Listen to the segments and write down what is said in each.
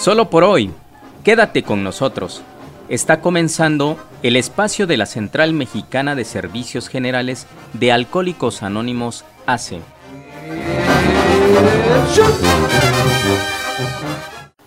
Solo por hoy, quédate con nosotros. Está comenzando el espacio de la Central Mexicana de Servicios Generales de Alcohólicos Anónimos ACE.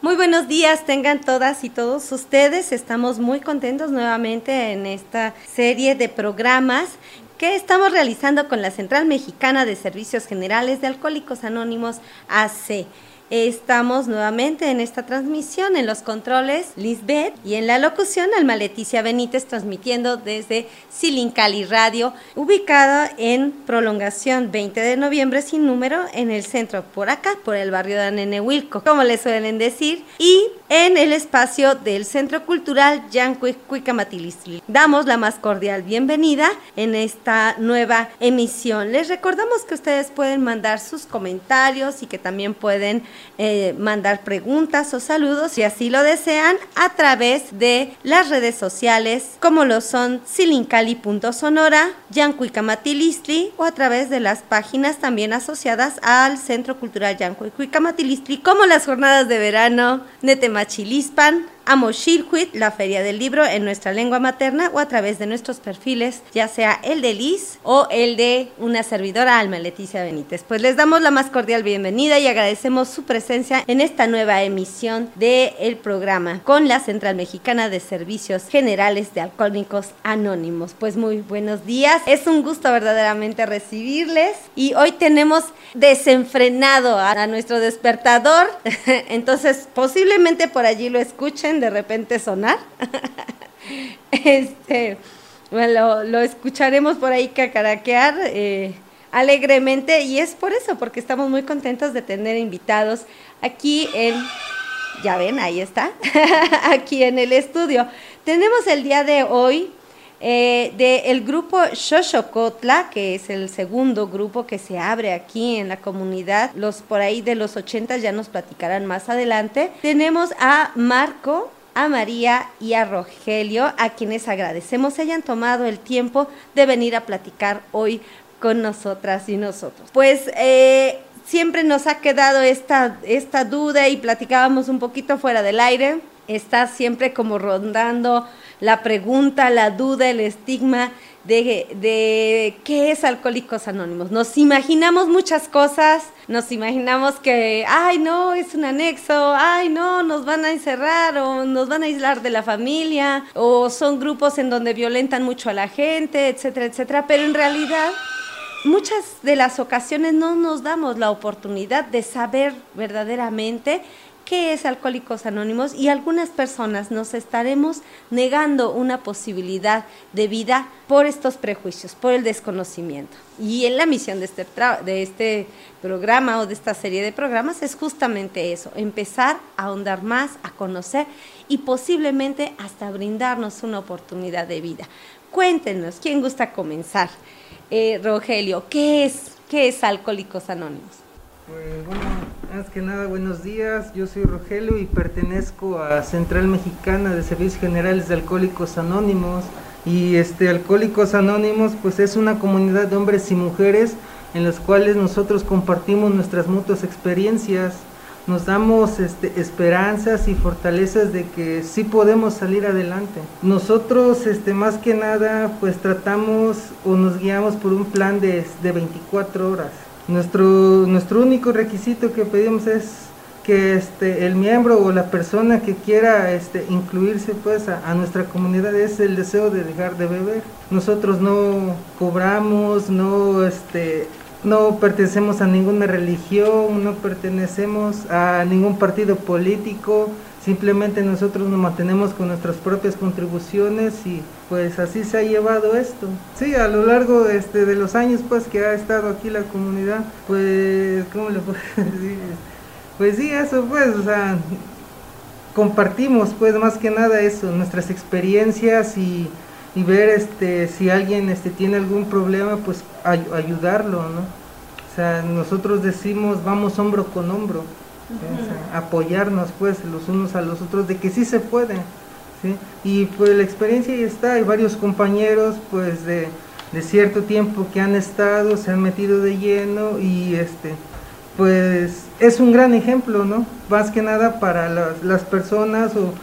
Muy buenos días, tengan todas y todos ustedes. Estamos muy contentos nuevamente en esta serie de programas que estamos realizando con la Central Mexicana de Servicios Generales de Alcohólicos Anónimos AC. Estamos nuevamente en esta transmisión en los controles Lisbeth y en la locución Alma Leticia Benítez transmitiendo desde Silincali Radio, ubicada en prolongación 20 de noviembre sin número en el centro por acá, por el barrio de Anenehuilco, como le suelen decir, y en el espacio del Centro Cultural Yancuicuicamatilistli. Damos la más cordial bienvenida en esta nueva emisión. Les recordamos que ustedes pueden mandar sus comentarios y que también pueden eh, mandar preguntas o saludos, si así lo desean, a través de las redes sociales, como lo son silincali.sonora, Yancuicamatilistli, o a través de las páginas también asociadas al Centro Cultural Yancuicamatilistli, como las jornadas de verano Netemachilispan, Amoshilhuit, la Feria del Libro en nuestra lengua materna o a través de nuestros perfiles, ya sea el de Liz o el de una servidora Alma Leticia Benítez. Pues les damos la más cordial bienvenida y agradecemos su presencia en esta nueva emisión del el programa con la Central Mexicana de Servicios Generales de Alcohólicos Anónimos. Pues muy buenos días, es un gusto verdaderamente recibirles y hoy tenemos desenfrenado a nuestro despertador, entonces posiblemente por allí lo escuchen de repente sonar. este, bueno, lo, escucharemos por ahí cacaraquear eh, alegremente y es por eso, porque estamos muy contentos de tener invitados aquí en, ya ven, ahí está, aquí en el estudio. Tenemos el día de hoy eh, del grupo Xochocotla, que es el segundo grupo que se abre aquí en la comunidad. Los por ahí de los 80 ya nos platicarán más adelante. Tenemos a Marco, a María y a Rogelio, a quienes agradecemos hayan tomado el tiempo de venir a platicar hoy con nosotras y nosotros. Pues eh, siempre nos ha quedado esta, esta duda y platicábamos un poquito fuera del aire. Está siempre como rondando la pregunta, la duda, el estigma de, de, qué es Alcohólicos Anónimos. Nos imaginamos muchas cosas, nos imaginamos que, ay, no, es un anexo, ay, no, nos van a encerrar o nos van a aislar de la familia, o son grupos en donde violentan mucho a la gente, etcétera, etcétera, pero en realidad muchas de las ocasiones no nos damos la oportunidad de saber verdaderamente qué es Alcohólicos Anónimos y algunas personas nos estaremos negando una posibilidad de vida por estos prejuicios, por el desconocimiento. Y en la misión de este, de este programa o de esta serie de programas es justamente eso, empezar a ahondar más, a conocer y posiblemente hasta brindarnos una oportunidad de vida. Cuéntenos, ¿quién gusta comenzar? Eh, Rogelio, ¿qué es, qué es Alcohólicos Anónimos? Pues bueno, más que nada buenos días, yo soy Rogelio y pertenezco a Central Mexicana de Servicios Generales de Alcohólicos Anónimos. Y este Alcohólicos Anónimos pues es una comunidad de hombres y mujeres en los cuales nosotros compartimos nuestras mutuas experiencias, nos damos este, esperanzas y fortalezas de que sí podemos salir adelante. Nosotros este, más que nada pues tratamos o nos guiamos por un plan de, de 24 horas nuestro, nuestro único requisito que pedimos es que este, el miembro o la persona que quiera incluirse pues a, nuestra comunidad es el deseo de dejar de beber. Nosotros no cobramos, no, no pertenecemos a ninguna religión, no pertenecemos a ningún partido político, Simplemente nosotros nos mantenemos con nuestras propias contribuciones y pues así se ha llevado esto. Sí, a lo largo este, de los años pues que ha estado aquí la comunidad, pues, ¿cómo le puedo decir? Pues sí, eso pues, o sea, compartimos pues más que nada eso, nuestras experiencias y, y ver este, si alguien este, tiene algún problema, pues ayudarlo, ¿no? O sea, nosotros decimos vamos hombro con hombro apoyarnos pues los unos a los otros de que sí se puede. Y pues la experiencia ya está, hay varios compañeros pues de, cierto tiempo que han estado, se han metido de lleno y este pues es un gran ejemplo, ¿no? Más que nada para las, las personas o,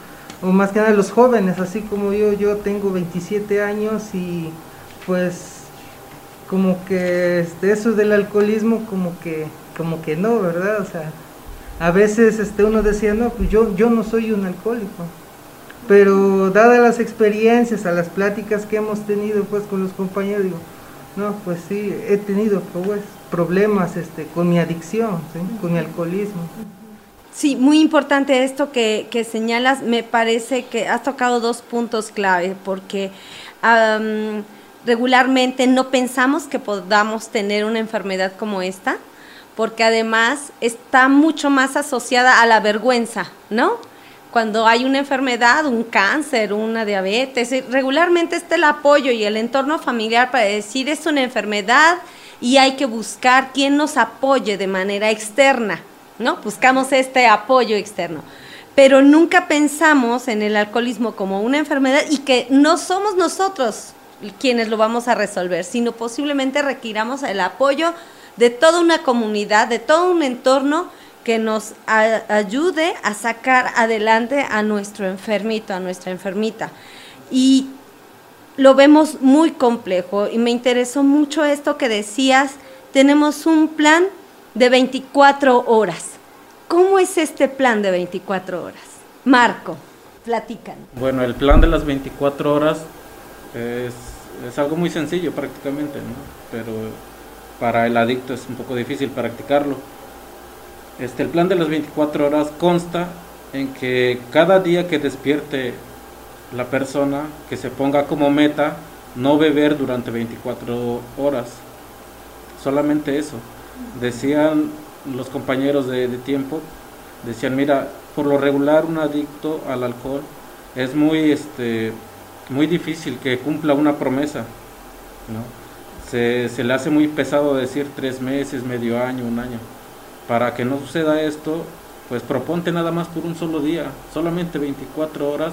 o, más que nada los jóvenes, así como yo, yo tengo 27 años y pues como que este, eso del alcoholismo como que, como que no, ¿verdad? O sea, a veces este, uno decía, no, pues yo, yo no soy un alcohólico. Pero dadas las experiencias, a las pláticas que hemos tenido pues con los compañeros, digo, no, pues sí, he tenido pues, problemas este, con mi adicción, con mi alcoholismo. Sí, muy importante esto que, que, señalas. Me parece que has tocado dos puntos clave, porque regularmente no pensamos que podamos tener una enfermedad como esta, porque además está mucho más asociada a la vergüenza, ¿no? Cuando hay una enfermedad, un cáncer, una diabetes, regularmente está el apoyo y el entorno familiar para decir es una enfermedad y hay que buscar quien nos apoye de manera externa, ¿no? Buscamos este apoyo externo pero nunca pensamos en el alcoholismo como una enfermedad y que no somos nosotros quienes lo vamos a resolver, sino posiblemente requiramos el apoyo de toda una comunidad, de todo un entorno que nos ayude a sacar adelante a nuestro enfermito, a nuestra enfermita. Y lo vemos muy complejo y me interesó mucho esto que decías, tenemos un plan de 24 horas. ¿Cómo es este plan de 24 horas? Marco, platican. Bueno, el plan de las 24 horas es, es algo muy sencillo prácticamente, ¿no? pero para el adicto es un poco difícil practicarlo. Este, el plan de las 24 horas consta en que cada día que despierte la persona, que se ponga como meta no beber durante 24 horas. Solamente eso. Decían los compañeros de, tiempo, decían, mira, por lo regular un adicto al alcohol es muy este muy difícil que cumpla una promesa, ¿no? Se, se, le hace muy pesado decir tres meses, medio año, un año. Para que no suceda esto, pues proponte nada más por un solo día, solamente 24 horas,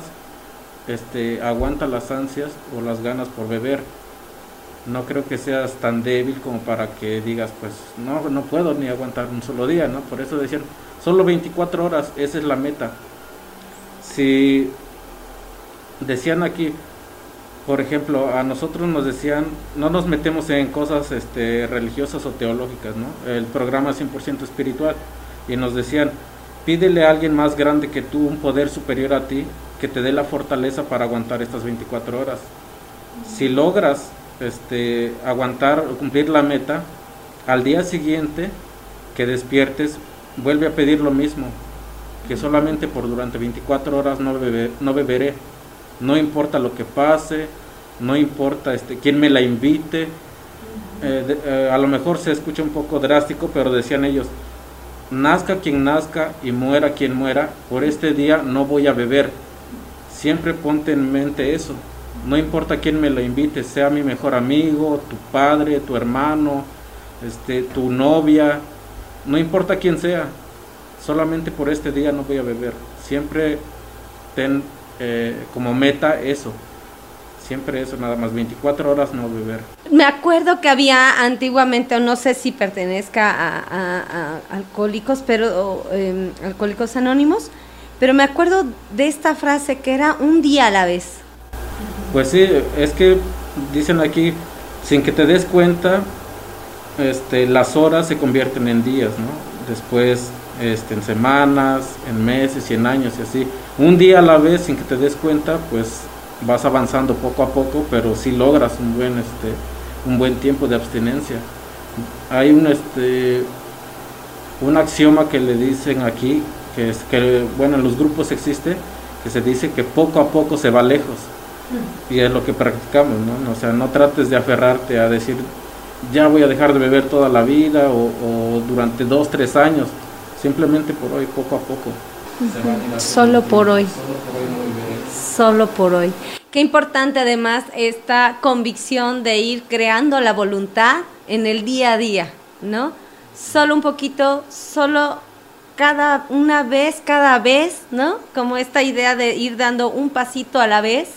este, aguanta las ansias o las ganas por beber. No creo que seas tan débil como para que digas, pues no, no puedo ni aguantar un solo día, ¿no? Por eso decían, solo 24 horas, esa es la meta. Si decían aquí, por ejemplo, a nosotros nos decían, no nos metemos en cosas este, religiosas o teológicas, ¿no? El programa es 100% espiritual. Y nos decían, pídele a alguien más grande que tú, un poder superior a ti, que te dé la fortaleza para aguantar estas 24 horas. Si logras este, aguantar o cumplir la meta, al día siguiente que despiertes, vuelve a pedir lo mismo, que solamente por durante 24 horas no, no beberé no importa lo que pase, no importa este, quién me la invite. Eh, eh, a lo mejor se escucha un poco drástico, pero decían ellos, nazca quien nazca y muera quien muera, por este día no voy a beber. Siempre ponte en mente eso. No importa quién me la invite, sea mi mejor amigo, tu padre, tu hermano, este, tu novia, no importa quién sea, solamente por este día no voy a beber. Siempre ten eh, como meta eso. Siempre eso, nada más 24 horas no beber. Me acuerdo que había antiguamente, no sé si pertenezca a, alcohólicos, pero em, alcohólicos anónimos, pero me acuerdo de esta frase que era un día a la vez. Pues sí, es que dicen aquí, sin que te des cuenta, este, las horas se convierten en días, ¿no? Después este, en semanas, en meses y en años y así. Un día a la vez, sin que te des cuenta, pues vas avanzando poco a poco, pero si logras un buen, este, un buen tiempo de abstinencia. Hay un, este, un axioma que le dicen aquí, que es que, bueno, en los grupos existe, que se dice que poco a poco se va lejos. Y es lo que practicamos, ¿no? O sea, no trates de aferrarte a decir, ya voy a dejar de beber toda la vida o, o durante dos, tres años simplemente por hoy, poco a poco. Solo por hoy. Solo por hoy. Qué importante además esta convicción de ir creando la voluntad en el día a día, ¿no? Solo un poquito, solo cada una vez, cada vez, ¿no? Como esta idea de ir dando un pasito a la vez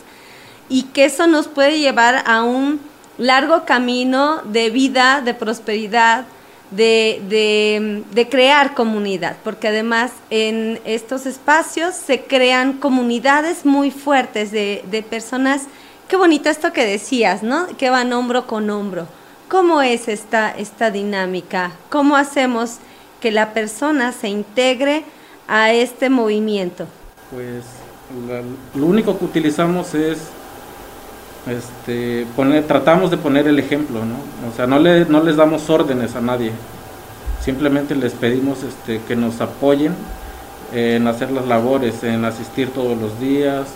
y que eso nos puede llevar a un largo camino de vida, de prosperidad, de, de, crear comunidad, porque además en estos espacios se crean comunidades muy fuertes de, de personas. Qué bonito esto que decías, ¿no? Que van hombro con hombro. ¿Cómo es esta, esta dinámica? ¿Cómo hacemos que la persona se integre a este movimiento? Pues lo único que utilizamos es este, tratamos de poner el ejemplo, ¿no? O sea, no, le, no les damos órdenes a nadie, simplemente les pedimos este, que nos apoyen en hacer las labores, en asistir todos los días.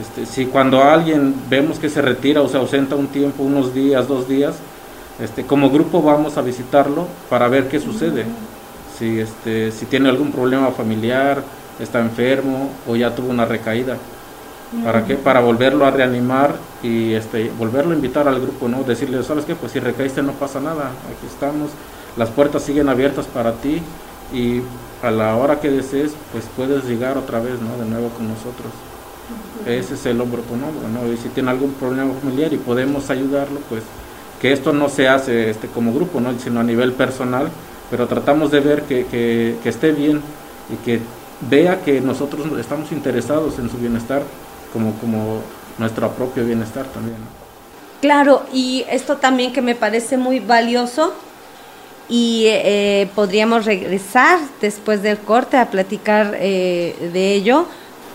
Este, si cuando alguien vemos que se retira o se ausenta un tiempo, unos días, dos días, este, como grupo vamos a visitarlo para ver qué sucede. Si, este, si tiene algún problema familiar, está enfermo o ya tuvo una recaída. ¿Para qué? Para volverlo a reanimar y este, volverlo a invitar al grupo, ¿no? Decirle, ¿sabes qué? Pues si recaíste no pasa nada, aquí estamos, las puertas siguen abiertas para ti y a la hora que desees, pues puedes llegar otra vez, ¿no? De nuevo con nosotros. Ese es el hombro con hombro, ¿no? Y si tiene algún problema familiar y podemos ayudarlo, pues que esto no se hace este, como grupo, ¿no? Sino a nivel personal, pero tratamos de ver que, que, que esté bien y que vea que nosotros estamos interesados en su bienestar como, como nuestro propio bienestar también. Claro, y esto también que me parece muy valioso y eh, podríamos regresar después del corte a platicar eh, de ello,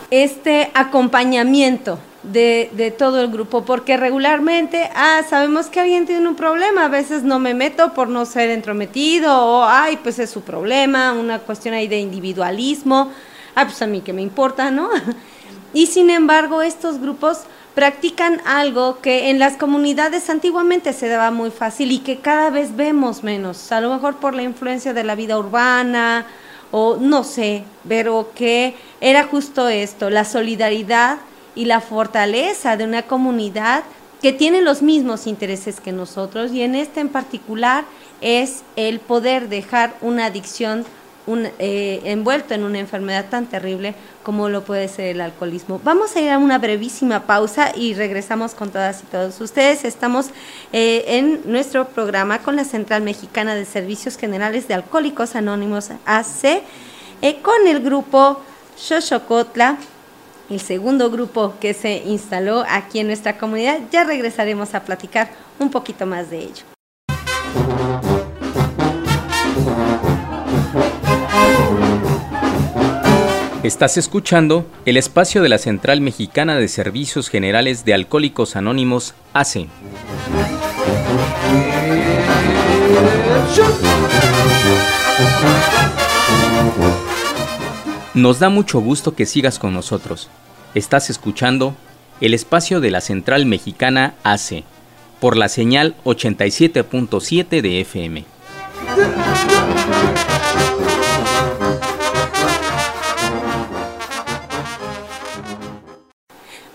este acompañamiento de, de, todo el grupo, porque regularmente, ah, sabemos que alguien tiene un problema, a veces no me meto por no ser entrometido, o, ay, pues es su problema, una cuestión ahí de individualismo, ah, pues a mí que me importa, ¿no? Y sin embargo, estos grupos practican algo que en las comunidades antiguamente se daba muy fácil y que cada vez vemos menos, a lo mejor por la influencia de la vida urbana o no sé, pero que era justo esto, la solidaridad y la fortaleza de una comunidad que tiene los mismos intereses que nosotros. Y en este en particular es el poder dejar una adicción eh, envuelto en una enfermedad tan terrible como lo puede ser el alcoholismo. Vamos a ir a una brevísima pausa y regresamos con todas y todos ustedes. Estamos eh, en nuestro programa con la Central Mexicana de Servicios Generales de Alcohólicos Anónimos AC, eh, con el grupo Xochocotla, el segundo grupo que se instaló aquí en nuestra comunidad. Ya regresaremos a platicar un poquito más de ello. Estás escuchando el espacio de la Central Mexicana de Servicios Generales de Alcohólicos Anónimos, ACE. Nos da mucho gusto que sigas con nosotros. Estás escuchando el espacio de la Central Mexicana ACE por la señal 87.7 de FM.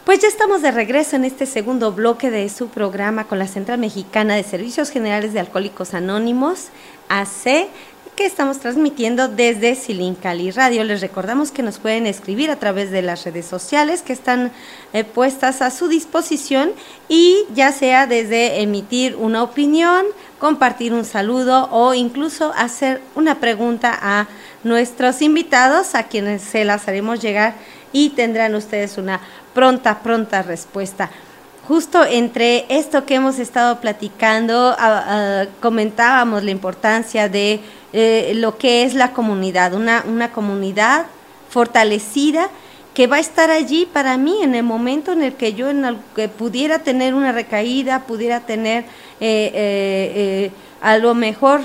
Pues ya estamos de regreso en este segundo bloque de su programa con la Central Mexicana de Servicios Generales de Alcohólicos Anónimos, AC, que estamos transmitiendo desde Silincali Radio. Les recordamos que nos pueden escribir a través de las redes sociales que están eh, puestas a su disposición y ya sea desde emitir una opinión, compartir un saludo o incluso hacer una pregunta a nuestros invitados a quienes se las haremos llegar y tendrán ustedes una pronta, pronta respuesta. Justo entre esto que hemos estado platicando, comentábamos la importancia de eh, lo que es la comunidad, una, una comunidad fortalecida que va a estar allí para mí en el momento en el que yo en que pudiera tener una recaída, pudiera tener eh, eh, a lo mejor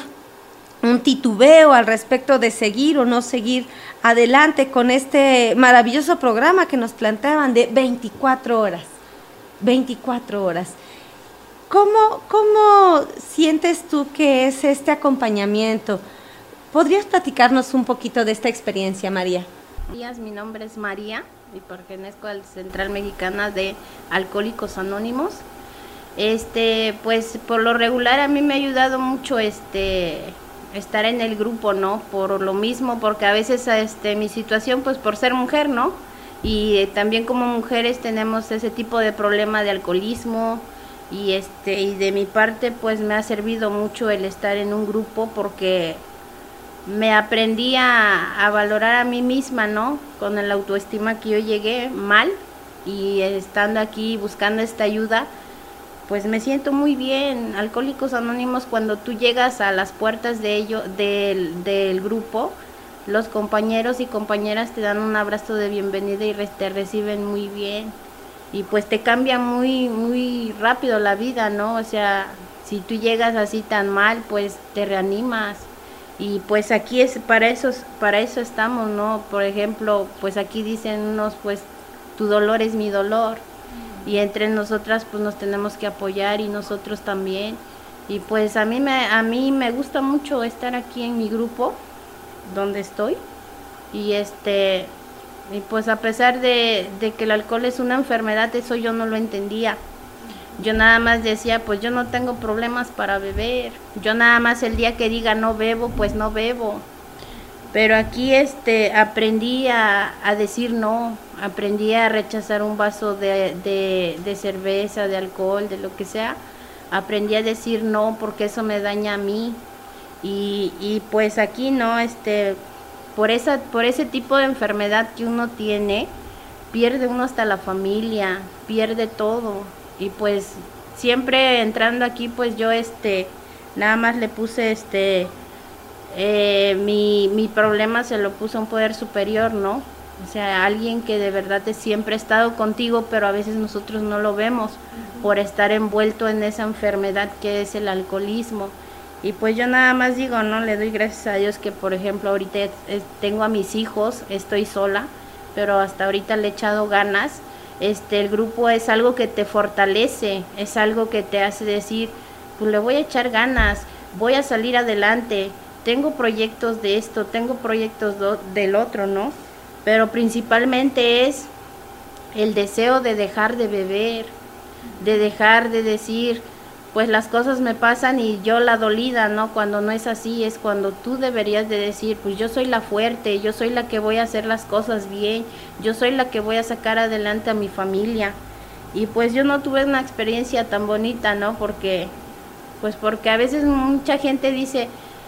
un titubeo al respecto de seguir o no seguir adelante con este maravilloso programa que nos planteaban de 24 horas. 24 horas. ¿Cómo, ¿Cómo sientes tú que es este acompañamiento? ¿Podrías platicarnos un poquito de esta experiencia, María? Días, mi nombre es María y pertenezco al Central Mexicana de Alcohólicos Anónimos. Este, pues por lo regular a mí me ha ayudado mucho este estar en el grupo, ¿no? Por lo mismo, porque a veces este, mi situación, pues por ser mujer, ¿no? Y también como mujeres tenemos ese tipo de problema de alcoholismo, y este y de mi parte pues me ha servido mucho el estar en un grupo porque me aprendí a, valorar a mí misma, ¿no? Con la autoestima que yo llegué mal y estando aquí buscando esta ayuda, pues me siento muy bien. Alcohólicos Anónimos, cuando tú llegas a las puertas de ello, del, del grupo, los compañeros y compañeras te dan un abrazo de bienvenida y te reciben muy bien. Y pues te cambia muy, muy rápido la vida, ¿no? O sea, si tú llegas así tan mal, pues te reanimas y pues aquí es para eso para eso estamos no por ejemplo pues aquí dicen unos pues tu dolor es mi dolor y entre nosotras pues nos tenemos que apoyar y nosotros también y pues a mí me a mí me gusta mucho estar aquí en mi grupo donde estoy y este y pues a pesar de, de que el alcohol es una enfermedad eso yo no lo entendía yo nada más decía, pues yo no tengo problemas para beber. Yo nada más el día que diga no bebo, pues no bebo. Pero aquí este aprendí a, decir no, aprendí a rechazar un vaso de, de, cerveza, de alcohol, de lo que sea. Aprendí a decir no porque eso me daña a mí. Y, y pues aquí no, este, por esa, por ese tipo de enfermedad que uno tiene, pierde uno hasta la familia, pierde todo y pues siempre entrando aquí pues yo este nada más le puse este eh, mi, mi problema se lo puse a un poder superior, ¿no? O sea, alguien que de verdad siempre ha estado contigo, pero a veces nosotros no lo vemos por estar envuelto en esa enfermedad que es el alcoholismo. Y pues yo nada más digo, ¿no? Le doy gracias a Dios que, por ejemplo, ahorita tengo a mis hijos, estoy sola, pero hasta ahorita le he echado ganas este, el grupo es algo que te fortalece, es algo que te hace decir, pues le voy a echar ganas, voy a salir adelante, tengo proyectos de esto, tengo proyectos del otro, ¿no? Pero principalmente es el deseo de dejar de beber, de dejar de decir, pues las cosas me pasan y yo la dolida, ¿no? Cuando no es así, es cuando tú deberías de decir, pues yo soy la fuerte, yo soy la que voy a hacer las cosas bien, yo soy la que voy a sacar adelante a mi familia. Y pues yo no tuve una experiencia tan bonita, ¿no? Porque, pues porque a veces mucha gente dice,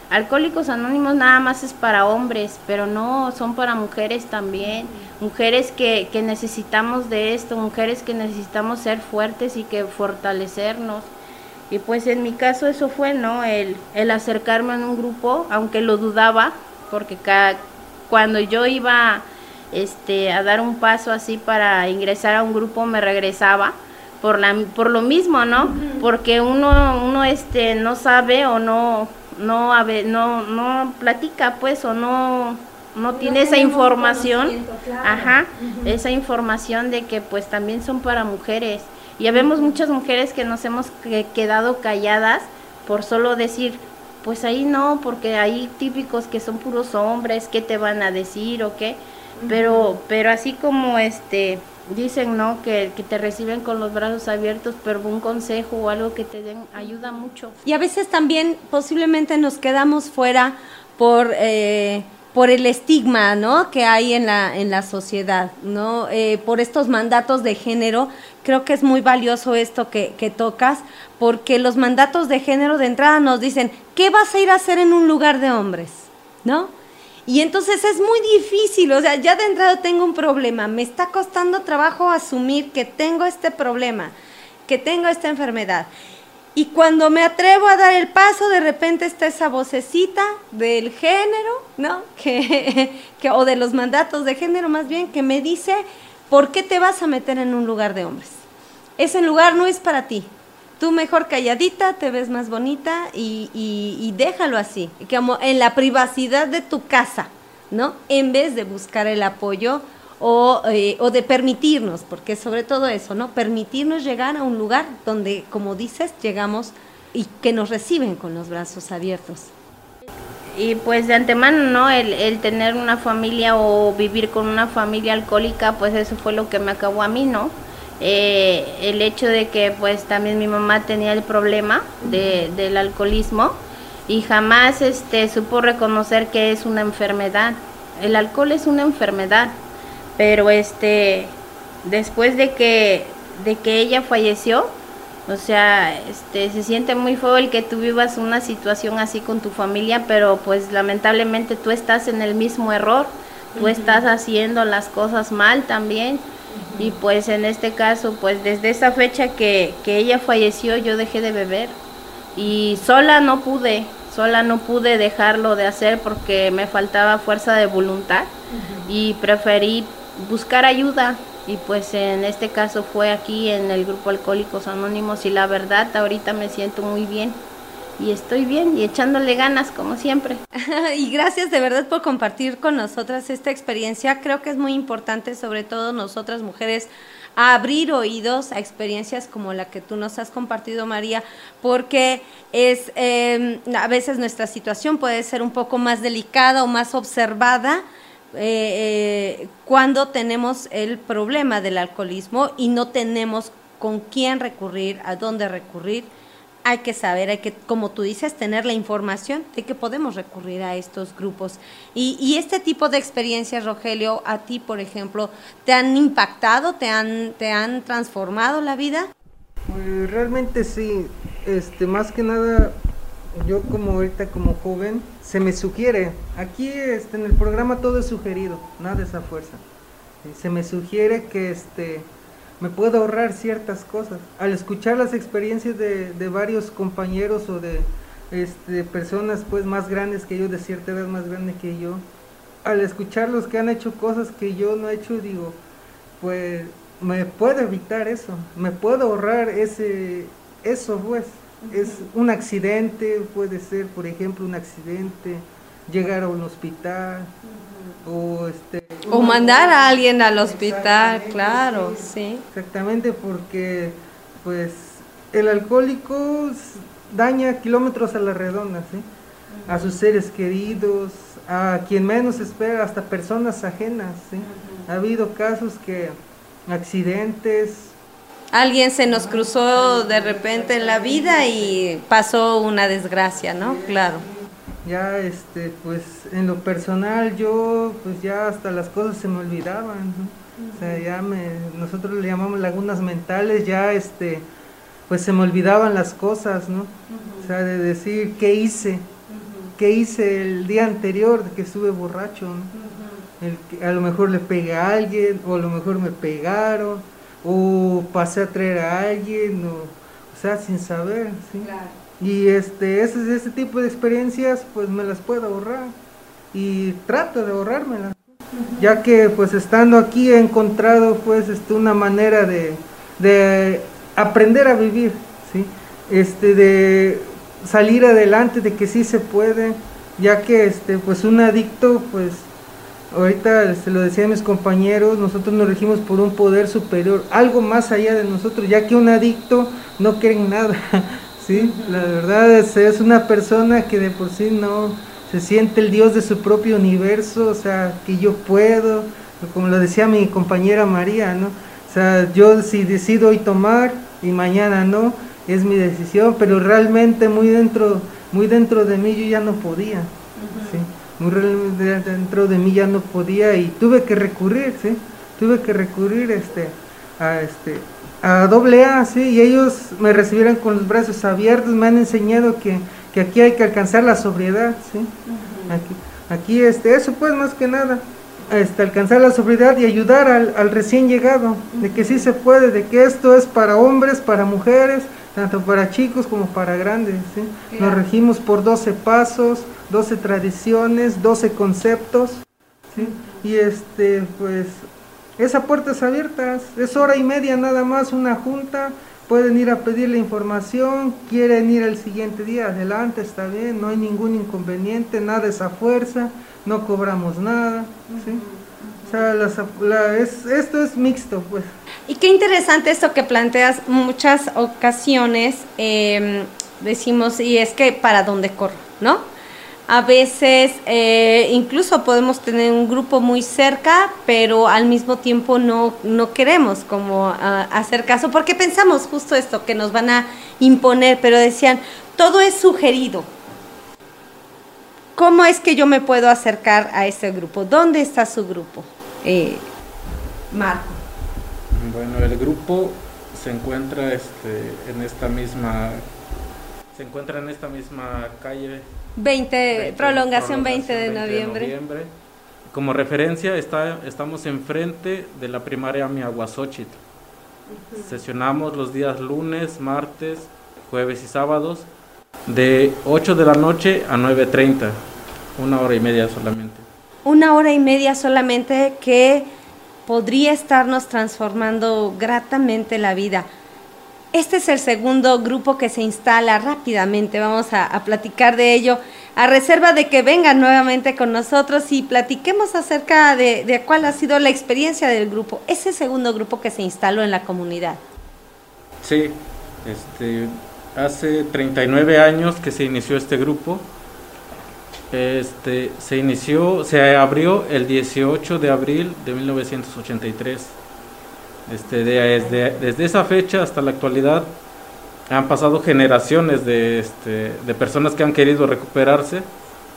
Alcohólicos Anónimos nada más es para hombres, pero no, son para mujeres también, mujeres que, que necesitamos de esto, mujeres que necesitamos ser fuertes y que fortalecernos. Y pues en mi caso eso fue, ¿no? El, el acercarme en un grupo, aunque lo dudaba, porque cada, cuando yo iba este, a dar un paso así para ingresar a un grupo me regresaba por, la, por lo mismo, ¿no? Porque uno, uno este, no sabe o no, no, no, no platica, pues, o no, no tiene esa información, ajá, esa información de que pues también son para mujeres. Y habemos muchas mujeres que nos hemos quedado calladas por solo decir, pues ahí no, porque hay típicos que son puros hombres, ¿qué te van a decir o qué? Pero, pero así como este dicen, ¿no? Que, que, te reciben con los brazos abiertos, pero un consejo o algo que te den ayuda mucho. Y a veces también posiblemente nos quedamos fuera por eh, por el estigma ¿no? que hay en la, en la sociedad, ¿no? Eh, por estos mandatos de género. Creo que es muy valioso esto que, que, tocas, porque los mandatos de género de entrada nos dicen, ¿qué vas a ir a hacer en un lugar de hombres? ¿No? Y entonces es muy difícil, o sea, ya de entrada tengo un problema, me está costando trabajo asumir que tengo este problema, que tengo esta enfermedad. Y cuando me atrevo a dar el paso, de repente está esa vocecita del género, ¿no? Que, que, o de los mandatos de género más bien, que me dice, ¿por qué te vas a meter en un lugar de hombres? Ese lugar no es para ti. Tú mejor calladita, te ves más bonita y, y, déjalo así, como en la privacidad de tu casa, ¿no? En vez de buscar el apoyo o, eh, o, de permitirnos, porque sobre todo eso, ¿no? Permitirnos llegar a un lugar donde, como dices, llegamos y que nos reciben con los brazos abiertos. Y pues de antemano, ¿no? El, el tener una familia o vivir con una familia alcohólica, pues eso fue lo que me acabó a mí, ¿no? Eh, el hecho de que pues también mi mamá tenía el problema de, del alcoholismo y jamás este, supo reconocer que es una enfermedad. El alcohol es una enfermedad, pero este después de que de que ella falleció O sea, este, se siente muy feo el que tú vivas una situación así con tu familia, pero pues lamentablemente tú estás en el mismo error, tú estás haciendo las cosas mal también. Y pues en este caso, pues desde esa fecha que, que ella falleció, yo dejé de beber. Y sola no pude, sola no pude dejarlo de hacer porque me faltaba fuerza de voluntad. Y preferí buscar ayuda. Y pues en este caso fue aquí en el grupo Alcohólicos Anónimos. Y la verdad ahorita me siento muy bien y estoy bien y echándole ganas como siempre. y gracias de verdad por compartir con nosotras esta experiencia. Creo que es muy importante, sobre todo nosotras mujeres, abrir oídos a experiencias como la que tú nos has compartido, María, porque es em, a veces nuestra situación puede ser un poco más delicada o más observada eh, eh, cuando tenemos el problema del alcoholismo y no tenemos con quién recurrir, a dónde recurrir, hay que saber, hay que, como tú dices, tener la información de que podemos recurrir a estos grupos. Y, este tipo de experiencias, Rogelio, a ti, por ejemplo, ¿te han impactado, te han, te han transformado la vida? Pues realmente sí, este, más que nada yo como ahorita como joven, se me sugiere, aquí este, en el programa todo es sugerido, nada es a fuerza. Se me sugiere que este, me puedo ahorrar ciertas cosas. Al escuchar las experiencias de, de varios compañeros o de este, personas pues más grandes que yo, de cierta edad más grande que yo, al escuchar los que han hecho cosas que yo no he hecho, digo, pues me puedo evitar eso, me puedo ahorrar ese, eso pues. Es un accidente, puede ser, por ejemplo, un accidente, llegar a un hospital o este o mandar a alguien al hospital, claro, sí. Exactamente, porque pues el alcohólico daña kilómetros a la redonda, ¿sí? A sus seres queridos, a quien menos espera, hasta personas ajenas, ¿sí? Ha habido casos que accidentes, alguien se nos cruzó de repente en la vida y pasó una desgracia, ¿no? Claro. Ya, este, pues en lo personal yo, pues ya hasta las cosas se me olvidaban, ¿no? O sea, ya me, nosotros le llamamos lagunas mentales, ya, este, pues se me olvidaban las cosas, ¿no? O sea, de decir, ¿qué hice? ¿Qué hice el día anterior de que estuve borracho? ¿no? El, a lo mejor le pegué a alguien, o a lo mejor me pegaron, o pasé a traer a alguien, o, o sea, sin saber, ¿sí? Y este, ese, ese tipo de experiencias, pues me las puedo ahorrar. Y trato de ahorrármelas, ya que pues estando aquí he encontrado pues este, una manera de, de aprender a vivir, ¿sí? Este, de salir adelante, de que sí se puede, ya que este, pues un adicto pues ahorita se lo decía a mis compañeros, nosotros nos regimos por un poder superior, algo más allá de nosotros, ya que un adicto no cree en nada, ¿sí? La verdad es, es una persona que de por sí no se siente el Dios de su propio universo, o sea, que yo puedo, como lo decía mi compañera María, ¿no? O sea, yo si decido hoy tomar y mañana no, es mi decisión, pero realmente muy dentro, muy dentro de mí yo ya no podía, ¿sí? muy dentro de mí ya no podía y tuve que recurrir, ¿sí? Tuve que recurrir este, a este a doble A, ¿sí? Y ellos me recibieron con los brazos abiertos, me han enseñado que, que aquí hay que alcanzar la sobriedad, ¿sí? Aquí, aquí este, eso pues más que nada, este, alcanzar la sobriedad y ayudar al, al recién llegado, de que sí se puede, de que esto es para hombres, para mujeres, tanto para chicos como para grandes. ¿sí? Nos regimos por 12 pasos, 12 tradiciones, 12 conceptos. ¿sí? Y este, pues, esa puerta es abierta, es hora y media nada más, una junta. Pueden ir a pedir la información, quieren ir el siguiente día, adelante, está bien, no hay ningún inconveniente, nada es a fuerza, no cobramos nada. ¿sí? O sea, es, esto es mixto, pues. Y qué interesante esto que planteas, muchas ocasiones em, decimos, y es que para dónde corro, ¿no? A veces eh, incluso podemos tener un grupo muy cerca, pero al mismo tiempo no, no queremos como ah, hacer caso, porque pensamos justo esto, que nos van a imponer, pero decían, todo es sugerido. ¿Cómo es que yo me puedo acercar a ese grupo? ¿Dónde está su grupo? Eh, Marco. Bueno, el grupo se encuentra este, en esta misma se encuentra en esta misma calle 20, prolongación, 20 de noviembre. Como referencia está, estamos enfrente de la primaria Miaguasochit. Sesionamos los días lunes, martes, jueves y sábados de 8 de la noche a 9.30, una hora y media solamente. Una hora y media solamente que podría estarnos transformando gratamente la vida. Este es el segundo grupo que se instala rápidamente, vamos a, platicar de ello, a reserva de que vengan nuevamente con nosotros y platiquemos acerca de, de cuál ha sido la experiencia del grupo, ese segundo grupo que se instaló en la comunidad. Sí, este, hace 39 años que se inició este grupo. Este, se inició, se abrió el 18 de abril de 1983 este, desde, desde, esa fecha hasta la actualidad han pasado generaciones de, este, de personas que han querido recuperarse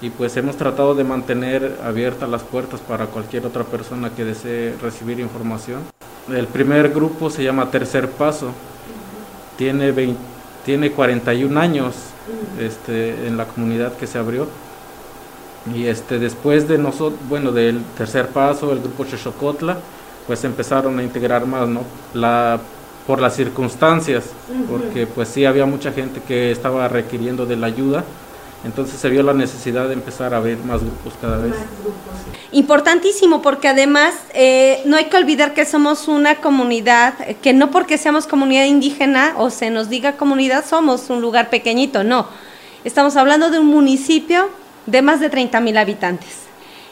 y pues hemos tratado de mantener abiertas las puertas para cualquier otra persona que desee recibir información. El primer grupo se llama Tercer Paso, tiene, tiene 41 años este, en la comunidad que se abrió. Y este, después de nosotros, bueno, del Tercer Paso, el grupo Xochocotla, pues empezaron a integrar más, ¿no? La, por las circunstancias, porque pues sí había mucha gente que estaba requiriendo de la ayuda, entonces se vio la necesidad de empezar a ver más grupos cada vez. Importantísimo, porque además eh, no hay que olvidar que somos una comunidad, que no porque seamos comunidad indígena o se nos diga comunidad, somos un lugar pequeñito, no. Estamos hablando de un municipio de más de 30 mil habitantes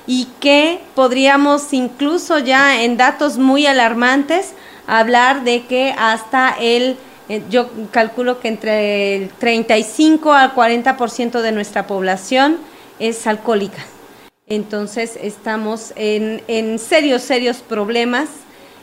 y que podríamos incluso ya en datos muy alarmantes hablar de que hasta el, eh, yo calculo que entre el 35 al 40% de nuestra población es alcohólica. Entonces estamos en, en serios, serios problemas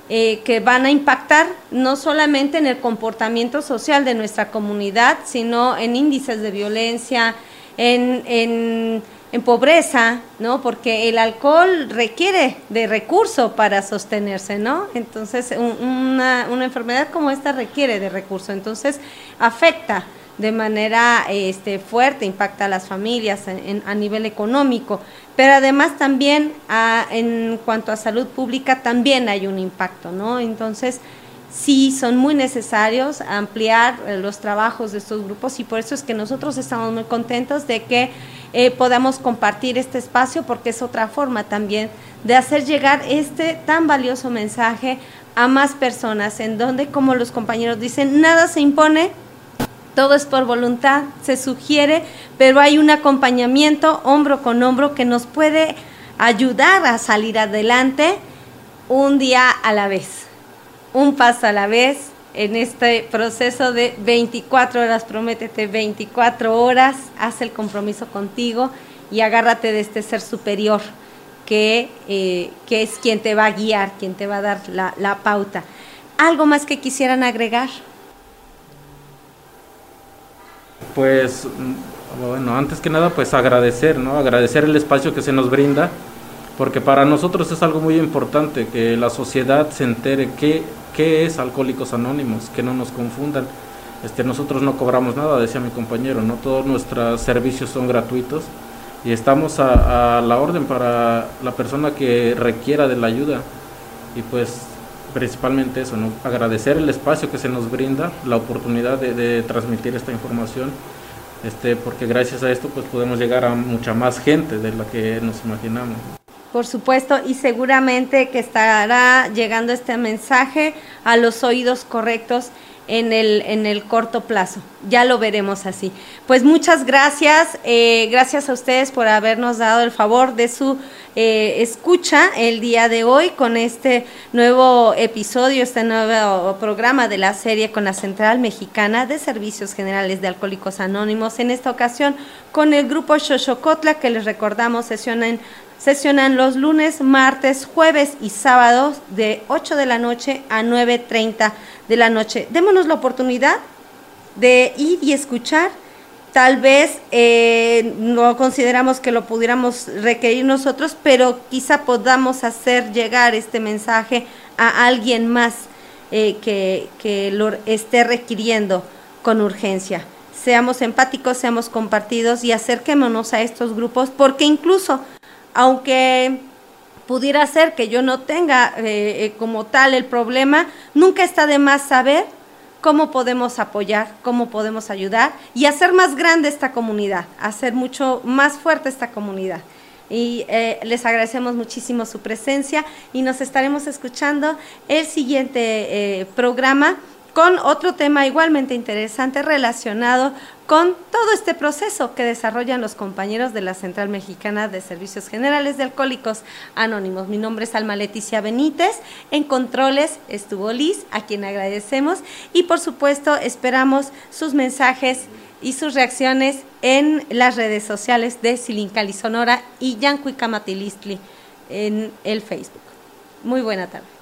eh, que van a impactar no solamente en el comportamiento social de nuestra comunidad, sino en índices de violencia, en, en en pobreza, ¿no? Porque el alcohol requiere de recurso para sostenerse, ¿no? Entonces, una, una, enfermedad como esta requiere de recurso, entonces afecta de manera este, fuerte, impacta a las familias a nivel económico, pero además también en cuanto a salud pública también hay un impacto, ¿no? Entonces, sí son muy necesarios ampliar eh, los trabajos de estos grupos y por eso es que nosotros estamos muy contentos de que eh, podamos compartir este espacio porque es otra forma también de hacer llegar este tan valioso mensaje a más personas, en donde, como los compañeros dicen, nada se impone, todo es por voluntad, se sugiere, pero hay un acompañamiento hombro con hombro que nos puede ayudar a salir adelante un día a la vez, un paso a la vez, en este proceso de 24 horas, prométete 24 horas, haz el compromiso contigo y agárrate de este ser superior que, eh, que es quien te va a guiar, quien te va a dar la, la pauta. ¿Algo más que quisieran agregar? Pues, mm, bueno, antes que nada, pues agradecer, ¿no? Agradecer el espacio que se nos brinda, porque para nosotros es algo muy importante que la sociedad se entere que ¿Qué es Alcohólicos Anónimos? Que no nos confundan. Este, nosotros no cobramos nada, decía mi compañero, no todos nuestros servicios son gratuitos y estamos a, la orden para la persona que requiera de la ayuda y pues principalmente eso, agradecer el espacio que se nos brinda, la oportunidad de, de, transmitir esta información, este, porque gracias a esto pues podemos llegar a mucha más gente de la que nos imaginamos. Por supuesto, y seguramente que estará llegando este mensaje a los oídos correctos en el, en el corto plazo. Ya lo veremos así. Pues muchas gracias, eh, gracias a ustedes por habernos dado el favor de su eh, escucha el día de hoy con este nuevo episodio, este nuevo programa de la serie con la Central Mexicana de Servicios Generales de Alcohólicos Anónimos. En esta ocasión con el grupo Xochocotla, que les recordamos sesionan Sesionan los lunes, martes, jueves y sábados de 8 de la noche a 9.30 de la noche. Démonos la oportunidad de ir y escuchar. Tal vez eh, no consideramos que lo pudiéramos requerir nosotros, pero quizá podamos hacer llegar este mensaje a alguien más eh, que, que lo esté requiriendo con urgencia. Seamos empáticos, seamos compartidos y acerquémonos a estos grupos, porque incluso, aunque pudiera ser que yo no tenga eh, eh, como tal el problema, nunca está de más saber cómo podemos apoyar, cómo podemos ayudar y hacer más grande esta comunidad, hacer mucho más fuerte esta comunidad. Y eh, les agradecemos muchísimo su presencia y nos estaremos escuchando el siguiente programa con otro tema igualmente interesante relacionado con todo este proceso que desarrollan los compañeros de la Central Mexicana de Servicios Generales de Alcohólicos Anónimos. Mi nombre es Alma Leticia Benítez. En controles estuvo Liz, a quien agradecemos. Y por supuesto, esperamos sus mensajes y sus reacciones en las redes sociales de Silincali Sonora y Yancuicamatilistli en el Facebook. Muy buena tarde.